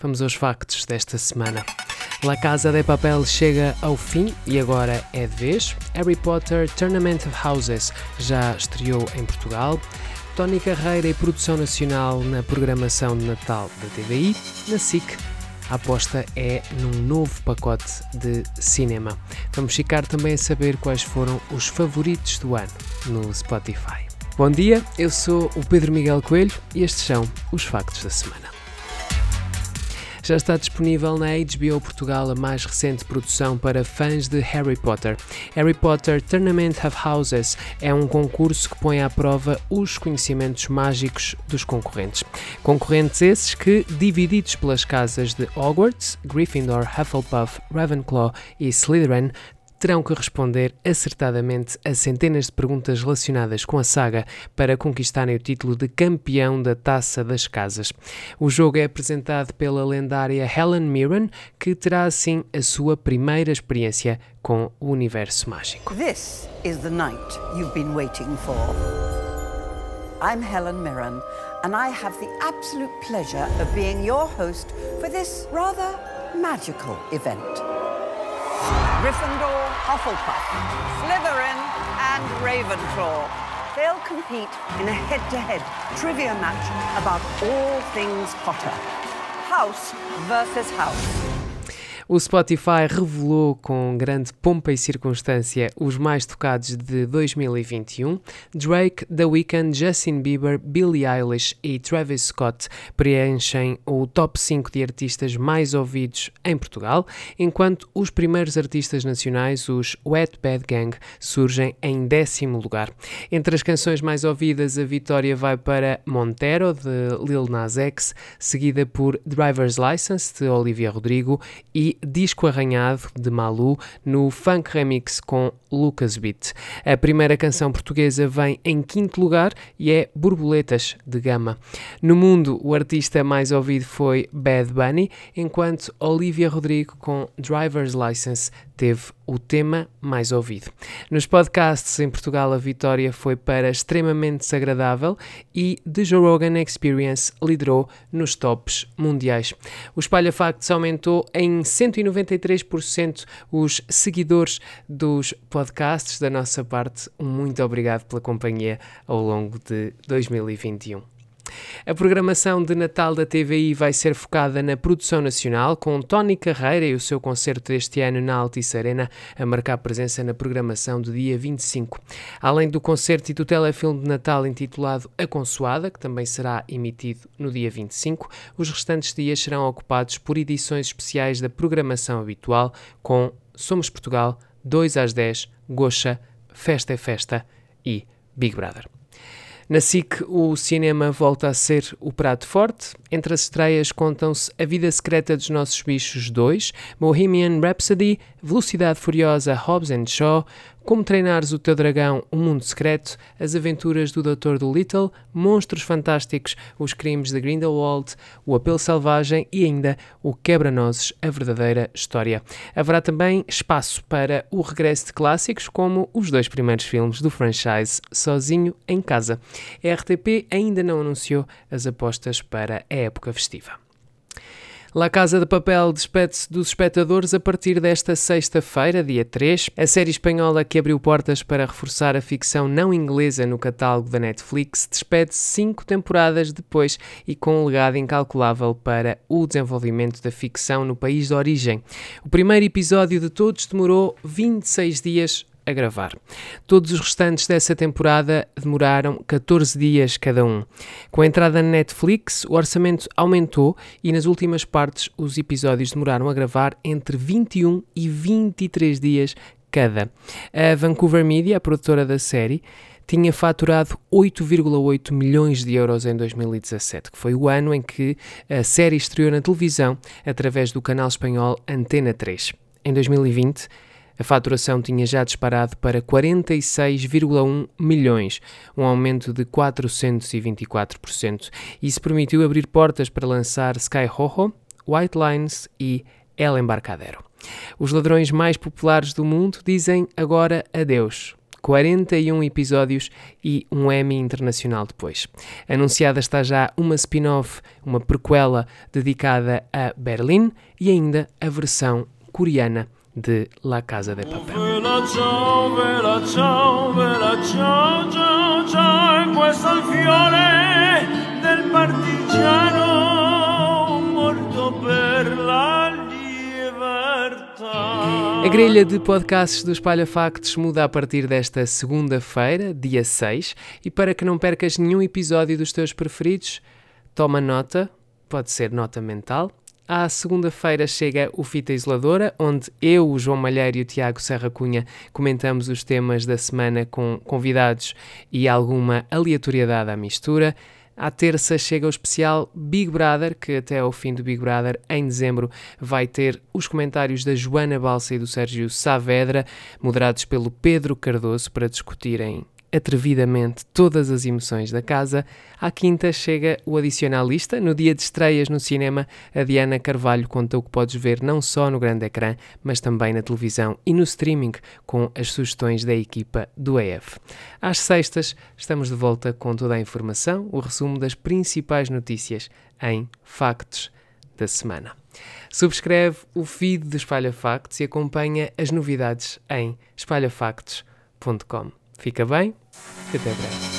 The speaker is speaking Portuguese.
Vamos aos factos desta semana. La Casa de Papel chega ao fim e agora é de vez. Harry Potter Tournament of Houses já estreou em Portugal. Tony Carreira e produção nacional na programação de Natal da TVI. Na SIC, a aposta é num novo pacote de cinema. Vamos ficar também a saber quais foram os favoritos do ano no Spotify. Bom dia, eu sou o Pedro Miguel Coelho e estes são os factos da semana. Já está disponível na HBO Portugal a mais recente produção para fãs de Harry Potter. Harry Potter Tournament of Houses é um concurso que põe à prova os conhecimentos mágicos dos concorrentes. Concorrentes esses que, divididos pelas casas de Hogwarts, Gryffindor, Hufflepuff, Ravenclaw e Slytherin, terão que responder acertadamente a centenas de perguntas relacionadas com a saga para conquistarem o título de campeão da Taça das Casas. O jogo é apresentado pela lendária Helen Mirren, que terá assim a sua primeira experiência com o universo mágico. This is the night you've been waiting for. I'm Helen Mirren, and I have the absolute pleasure of being your host for this rather magical event. Gryffindor, Hufflepuff, Slytherin, and Ravenclaw. They'll compete in a head-to-head trivia match about all things Potter. House versus house. O Spotify revelou com grande pompa e circunstância os mais tocados de 2021. Drake, The Weeknd, Justin Bieber, Billie Eilish e Travis Scott preenchem o top 5 de artistas mais ouvidos em Portugal, enquanto os primeiros artistas nacionais, os Wet Bad Gang, surgem em décimo lugar. Entre as canções mais ouvidas, a vitória vai para Montero, de Lil Nas X, seguida por Driver's License, de Olivia Rodrigo, e Disco Arranhado de Malu no Funk Remix com Lucas Beat. A primeira canção portuguesa vem em quinto lugar e é Borboletas de Gama. No mundo, o artista mais ouvido foi Bad Bunny, enquanto Olivia Rodrigo com Driver's License teve o tema mais ouvido. Nos podcasts em Portugal, a vitória foi para Extremamente Desagradável e The Joe Rogan Experience liderou nos tops mundiais. O Espalha Facts aumentou em 193% os seguidores dos podcasts. Da nossa parte, muito obrigado pela companhia ao longo de 2021. A programação de Natal da TVI vai ser focada na produção nacional, com Tony Carreira e o seu concerto deste ano na Altice Arena a marcar presença na programação do dia 25. Além do concerto e do telefilme de Natal intitulado A Consoada, que também será emitido no dia 25, os restantes dias serão ocupados por edições especiais da programação habitual, com Somos Portugal, 2 às 10, Gocha, Festa é Festa e Big Brother. Na SIC, o cinema volta a ser o prato forte. Entre as estreias contam-se A Vida Secreta dos Nossos Bichos 2, Bohemian Rhapsody, Velocidade Furiosa Hobbs and Shaw, como treinares o teu dragão, o mundo secreto, as aventuras do Dr. Dolittle, monstros fantásticos, os crimes de Grindelwald, o apelo selvagem e ainda o quebra-nozes, a verdadeira história. Haverá também espaço para o regresso de clássicos, como os dois primeiros filmes do franchise Sozinho em Casa. A RTP ainda não anunciou as apostas para a época festiva. La Casa de Papel despede-se dos espectadores a partir desta sexta-feira, dia 3. A série espanhola que abriu portas para reforçar a ficção não inglesa no catálogo da Netflix despede-se cinco temporadas depois e com um legado incalculável para o desenvolvimento da ficção no país de origem. O primeiro episódio de todos demorou 26 dias a gravar. Todos os restantes dessa temporada demoraram 14 dias cada um. Com a entrada na Netflix, o orçamento aumentou e nas últimas partes os episódios demoraram a gravar entre 21 e 23 dias cada. A Vancouver Media, a produtora da série, tinha faturado 8,8 milhões de euros em 2017, que foi o ano em que a série estreou na televisão através do canal espanhol Antena 3. Em 2020, a faturação tinha já disparado para 46,1 milhões, um aumento de 424%. Isso permitiu abrir portas para lançar Sky Rojo, White Lines e El Embarcadero. Os ladrões mais populares do mundo dizem agora adeus 41 episódios e um Emmy internacional depois. Anunciada está já uma spin-off, uma prequela dedicada a Berlim e ainda a versão coreana de La Casa de Papel. A grelha de podcasts do Espalha Factos muda a partir desta segunda-feira, dia 6, e para que não percas nenhum episódio dos teus preferidos, toma nota, pode ser nota mental. À segunda-feira chega o Fita Isoladora, onde eu, o João Malheiro e o Tiago Serra Cunha comentamos os temas da semana com convidados e alguma aleatoriedade à mistura. À terça chega o especial Big Brother, que até ao fim do Big Brother, em dezembro, vai ter os comentários da Joana Balsa e do Sérgio Saavedra, moderados pelo Pedro Cardoso, para discutirem atrevidamente todas as emoções da casa. À quinta chega o Adicionalista. No dia de estreias no cinema, a Diana Carvalho conta o que podes ver não só no grande ecrã, mas também na televisão e no streaming, com as sugestões da equipa do EF. Às sextas, estamos de volta com toda a informação, o resumo das principais notícias em Factos da semana. Subscreve o feed do Espalha Factos e acompanha as novidades em espalhafactos.com. Fica bem até breve.